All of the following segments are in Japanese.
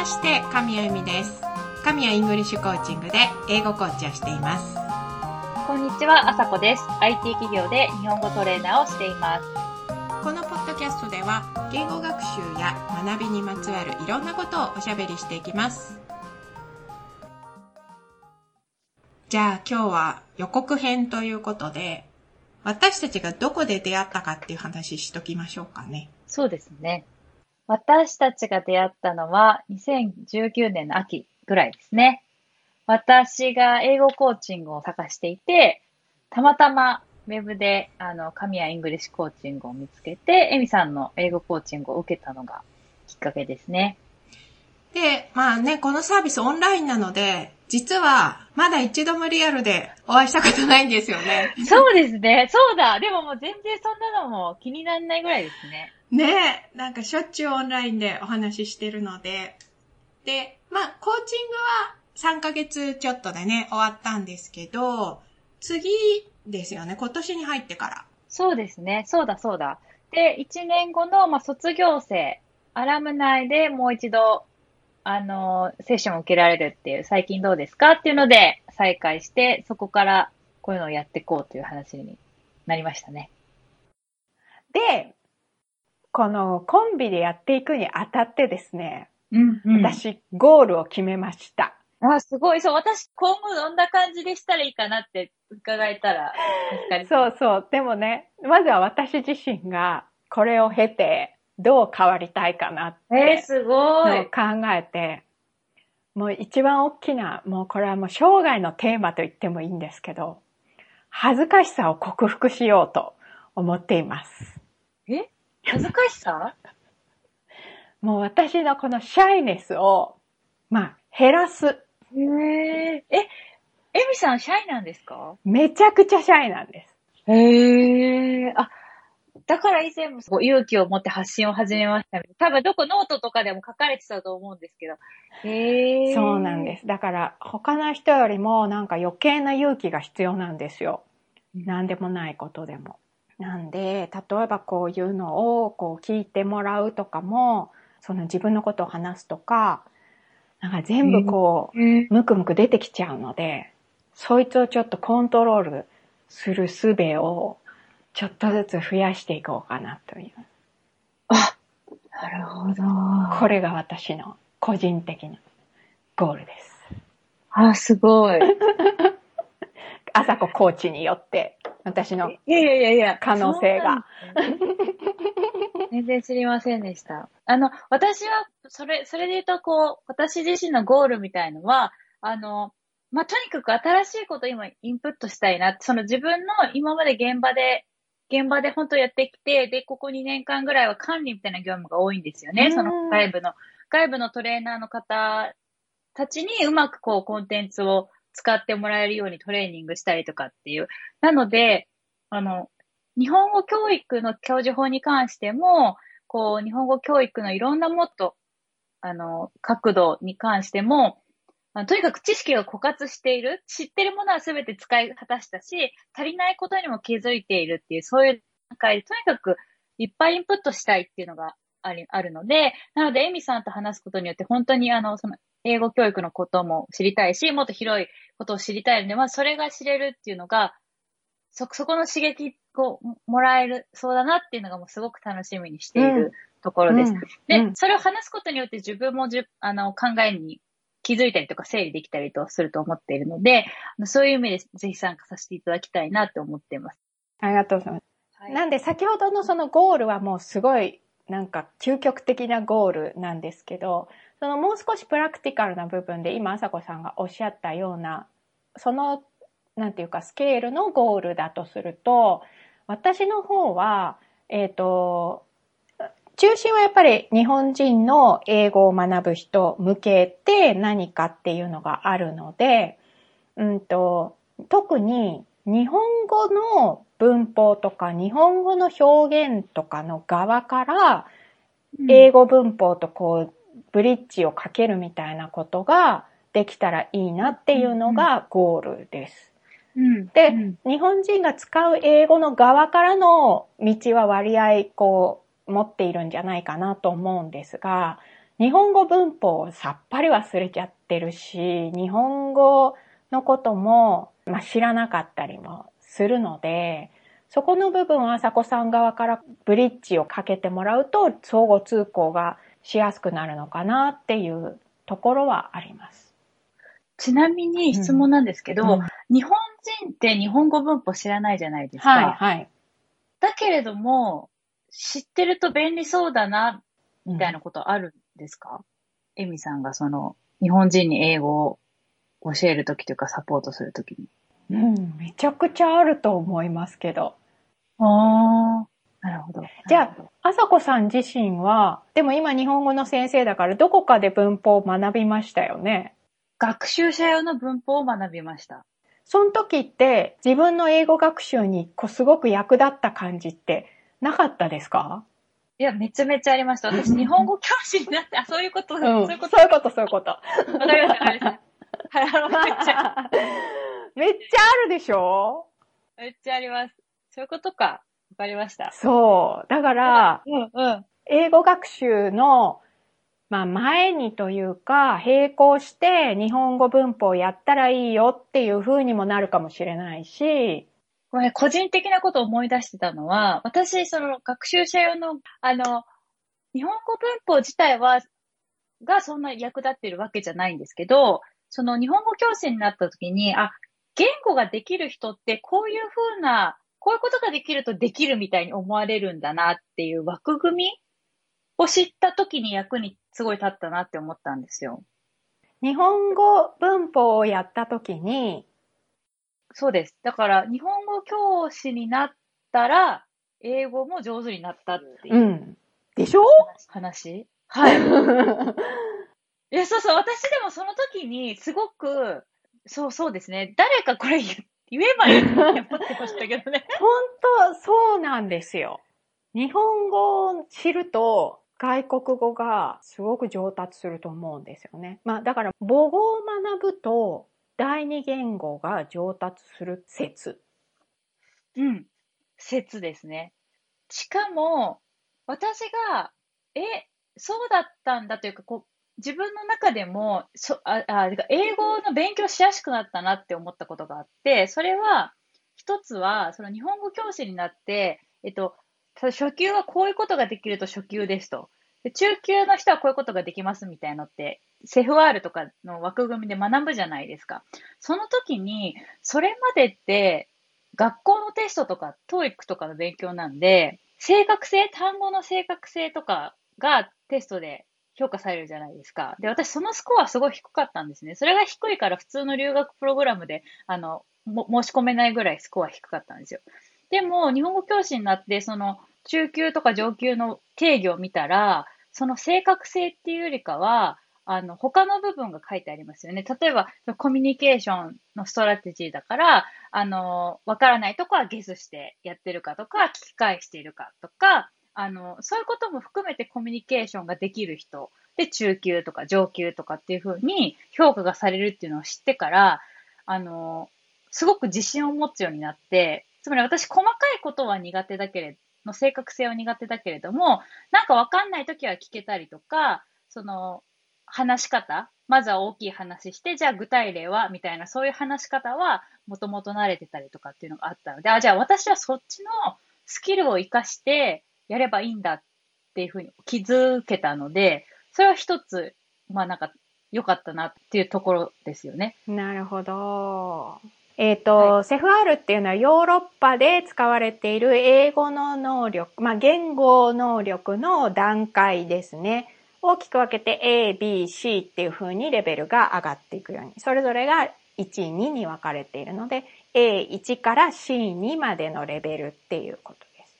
まして神谷エミです神谷イングリッシュコーチングで英語コーチをしていますこんにちは、あさこです。IT 企業で日本語トレーナーをしています。このポッドキャストでは言語学習や学びにまつわるいろんなことをおしゃべりしていきますじゃあ今日は予告編ということで私たちがどこで出会ったかっていう話しときましょうかねそうですね。私たちが出会ったのは2019年の秋ぐらいですね。私が英語コーチングを探していて、たまたまウェブであの神谷イングリッシュコーチングを見つけて、エミさんの英語コーチングを受けたのがきっかけですね。で、まあね、このサービスオンラインなので、実はまだ一度もリアルでお会いしたことないんですよね。そうですね。そうだ。でももう全然そんなのも気にならないぐらいですね。ねえ、なんかしょっちゅうオンラインでお話ししてるので。で、まあ、コーチングは3ヶ月ちょっとでね、終わったんですけど、次ですよね、今年に入ってから。そうですね。そうだそうだ。で、1年後の、まあ、卒業生、アラム内でもう一度、あの、セッションを受けられるっていう、最近どうですかっていうので再開して、そこからこういうのをやっていこうという話になりましたね。で、このコンビでやっていくにあたってですね、うん、うん。私、ゴールを決めました。あ、すごい。そう、私、今後どんな感じでしたらいいかなって伺えたら。そうそう。でもね、まずは私自身がこれを経てどう変わりたいかなっえー、てすごい。考えて、もう一番大きな、もうこれはもう生涯のテーマと言ってもいいんですけど、恥ずかしさを克服しようと思っています。え？恥ずかしさ？もう私のこの shyness を、まあ、減らす。へえ。え、エミさん、シャイなんですか？めちゃくちゃシャイなんです。へえ。あ、だから以前も勇気を持って発信を始めましたね。多分どこノートとかでも書かれてたと思うんですけど。へえ。そうなんです。だから他の人よりもなんか余計な勇気が必要なんですよ。何でもないことでも。なんで、例えばこういうのをこう聞いてもらうとかも、その自分のことを話すとか、なんか全部こう。ムクムク出てきちゃうので、そいつをちょっとコントロールする術をちょっとずつ増やしていこうかなという。あ、なるほど。これが私の個人的なゴールです。あ、すごい。朝子コーチによって、私のいやいやいやいや。可能性が。全然知りませんでした。あの、私は、それ、それで言うと、こう、私自身のゴールみたいのは、あの、まあ、とにかく新しいことを今インプットしたいな。その自分の今まで現場で、現場で本当やってきて、で、ここ2年間ぐらいは管理みたいな業務が多いんですよね。うんその外部の、外部のトレーナーの方たちにうまくこうコンテンツを使ってもらえるようにトレーニングしたりとかっていう。なので、あの、日本語教育の教授法に関しても、こう、日本語教育のいろんなもっと、あの、角度に関しても、あのとにかく知識が枯渇している。知ってるものは全て使い果たしたし、足りないことにも気づいているっていう、そういう段階で、とにかくいっぱいインプットしたいっていうのがあり、あるので、なので、エミさんと話すことによって、本当にあの、その、英語教育のことも知りたいし、もっと広いことを知りたいので、まあ、それが知れるっていうのが、そ、そこの刺激をもらえる、そうだなっていうのがもうすごく楽しみにしているところです。うんで、うんそれを話すことによって自分もじゅあの考えに気づいたりとか整理できたりとすると思っているので、そういう意味でぜひ参加させていただきたいなって思っています。ありがとうございます。はいなんで先ほどのそのゴールはもうすごいなんか究極的なゴールなんですけど、そのもう少しプラクティカルな部分で今、朝子さんがおっしゃったような、その、なんていうかスケールのゴールだとすると、私の方は、えっ、と、中心はやっぱり日本人の英語を学ぶ人向けて何かっていうのがあるので、うんと、特に日本語の文法とか日本語の表現とかの側から英語文法とこうブリッジをかけるみたいなことができたらいいなっていうのがゴールです。うんでうん。日本人が使う英語の側からの道は割合こう持っているんじゃないかなと思うんですが、日本語文法をさっぱり忘れちゃってるし、日本語のことも、まあ、知らなかったりもするので、そこの部分はさこさん側からブリッジをかけてもらうと相互通行がしやすくなるのかなっていうところはあります。ちなみに質問なんですけど、うん日本人って日本語文法知らないじゃないですか。はい、はい。だけれども、知ってると便利そうだな、みたいな。なことあるんですか、エミさんがその、日本人に英語を教えるときというかサポートするときに。うん、めちゃくちゃあると思いますけど。ああ、なるほど。じゃああさこさん自身は、でも今日本語の先生だからどこかで文法を学びましたよね？学習者用の文法を学びました。その時って自分の英語学習にこうすごく役立った感じってなかったですか？いや、めちゃめちゃありました。私、日本語教師になって、あ、そういうこと、うん、そういうこと。そういうこと、そういうこと。わかりました、わかりました。はい、あの、めっちゃ、めっちゃあるでしょ？めっちゃあります。そういうことか。わかりました。そう。だから、うん、うん。英語学習の、まあ前にというか、並行して日本語文法をやったらいいよっていう風にもなるかもしれないし、これ、個人的なことを思い出してたのは、私、その、学習者用の、あの、日本語文法自体は、がそんな役立ってるわけじゃないんですけど、その日本語教師になった時に、あ、言語ができる人ってこういう風な、こういうことができるとできるみたいに思われるんだなっていう枠組みを知った時に役にすごい立ったなって思ったんですよ。日本語文法をやった時に、そうです。だから、日本語教師になったら、英語も上手になったっていううん。でしょ？話はい。いや、そうそう、私でもその時に、すごく、そうそうですね。誰かこれ言言えばいいって思ってましたけどね。本当そうなんですよ。日本語を知ると外国語がすごく上達すると思うんですよね。まあだから母語を学ぶと第二言語が上達する説。うん。説ですね。しかも、私が、え、そうだったんだというか、こう、自分の中でも、そああ英語の勉強しやすくなったなって思ったことがあって、それは、一つは、その日本語教師になって、えっと、初級はこういうことができると初級ですと。で中級の人はこういうことができますみたいなのって、セフワールとかの枠組みで学ぶじゃないですか。その時に、それまでって、学校のテストとか、TOEIC とかの勉強なんで、正確性、単語の正確性とかがテストで評価されるじゃないですか。で、私そのスコアすごい低かったんですね。それが低いから普通の留学プログラムで、あの、申し込めないぐらいスコア低かったんですよ。でも、日本語教師になって、その、中級とか上級の定義を見たら、その正確性っていうよりかは、あの、他の部分が書いてありますよね。例えば、コミュニケーションのストラテジーだから、あの、わからないとこはゲスしてやってるかとか、聞き返しているかとか、あの、そういうことも含めてコミュニケーションができる人、で、中級とか上級とかっていうふうに評価がされるっていうのを知ってから、あの、すごく自信を持つようになって、つまり私細かいことは苦手だけれど、の正確性は苦手だけれども、なんかわかんないときは聞けたりとか、その、話し方？まずは大きい話して、じゃあ具体例はみたいな、そういう話し方はもともと慣れてたりとかっていうのがあったので、あ、じゃあ私はそっちのスキルを活かしてやればいいんだっていうふうに気づけたので、それは一つ、まあなんか良かったなっていうところですよね。なるほど。えっ、と、セフ R っていうのはヨーロッパで使われている英語の能力、まあ言語能力の段階ですね。大きく分けて A、B、C っていう風にレベルが上がっていくように、それぞれが1、2に分かれているので、A1 から C2 までのレベルっていうことです。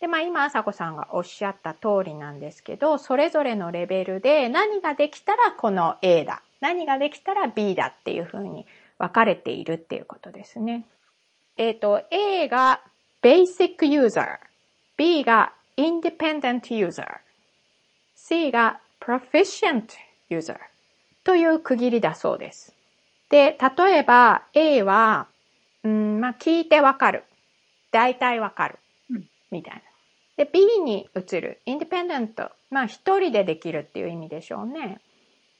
で、まあ今、あさこさんがおっしゃった通りなんですけど、それぞれのレベルで何ができたらこの A だ、何ができたら B だっていう風に分かれているっていうことですね。えっ、と、A が Basic User、B が Independent User、C が Proficient User という区切りだそうです。で、例えば A は、うん、まあ聞いてわかる。大体わかるうん。みたいな。で、B に移る。インディペンデント。まあ、一人でできるっていう意味でしょうね。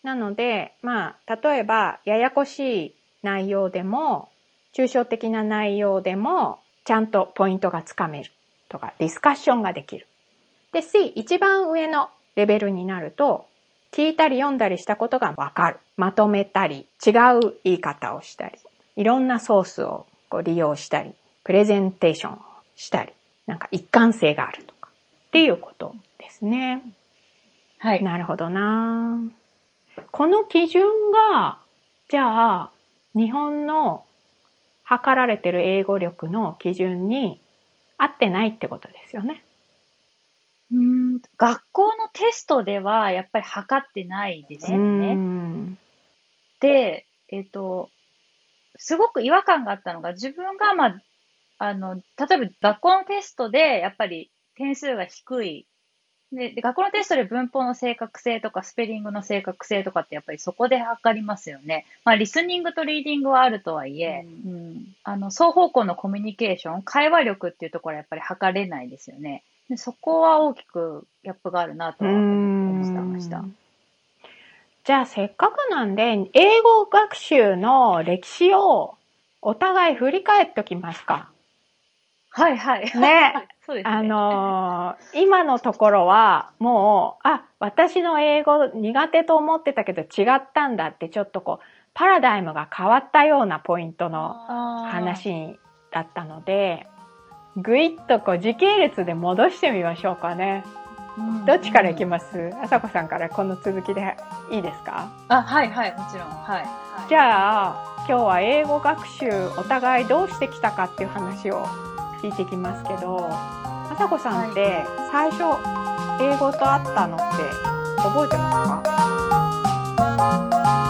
なので、まあ、例えば、ややこしい内容でも、抽象的な内容でも、ちゃんとポイントがつかめるとか、ディスカッションができる。で、C、一番上のレベルになると、聞いたり読んだりしたことがわかる。まとめたり、違う言い方をしたり、いろんなソースをこう利用したり、プレゼンテーションをしたり、なんか一貫性があるとか、っていうことですね。はい。なるほどなこの基準が、じゃあ、日本の測られてる英語力の基準に合ってないってことですよね。うん学校のテストではやっぱり測ってないですようね。んで、えっ、と、すごく違和感があったのが、自分が、まあ、あの、例えば学校のテストで、やっぱり点数が低い。で、で学校のテストで文法の正確性とかスペリングの正確性とかってやっぱりそこで測りますよね。まあ、リスニングとリーディングはあるとはいえ、うんあの、双方向のコミュニケーション、会話力っていうところはやっぱり測れないですよね。でそこは大きくギャップがあるなとは思ってました。じゃあせっかくなんで、英語学習の歴史をお互い振り返っておきますか。はいはい。ね。そうですね。あのー今のところはもう、あ、私の英語苦手と思ってたけど違ったんだってちょっとこう、パラダイムが変わったようなポイントの話だったので、ぐいっとこう時系列で戻してみましょうかね。どっちからいきます？あさこさんからこの続きでいいですか？あ、はいはい、もちろん。はい。じゃあ今日は英語学習お互いどうしてきたかっていう話を聞いていきますけどあさこさんって最初英語と会ったのって覚えてますか？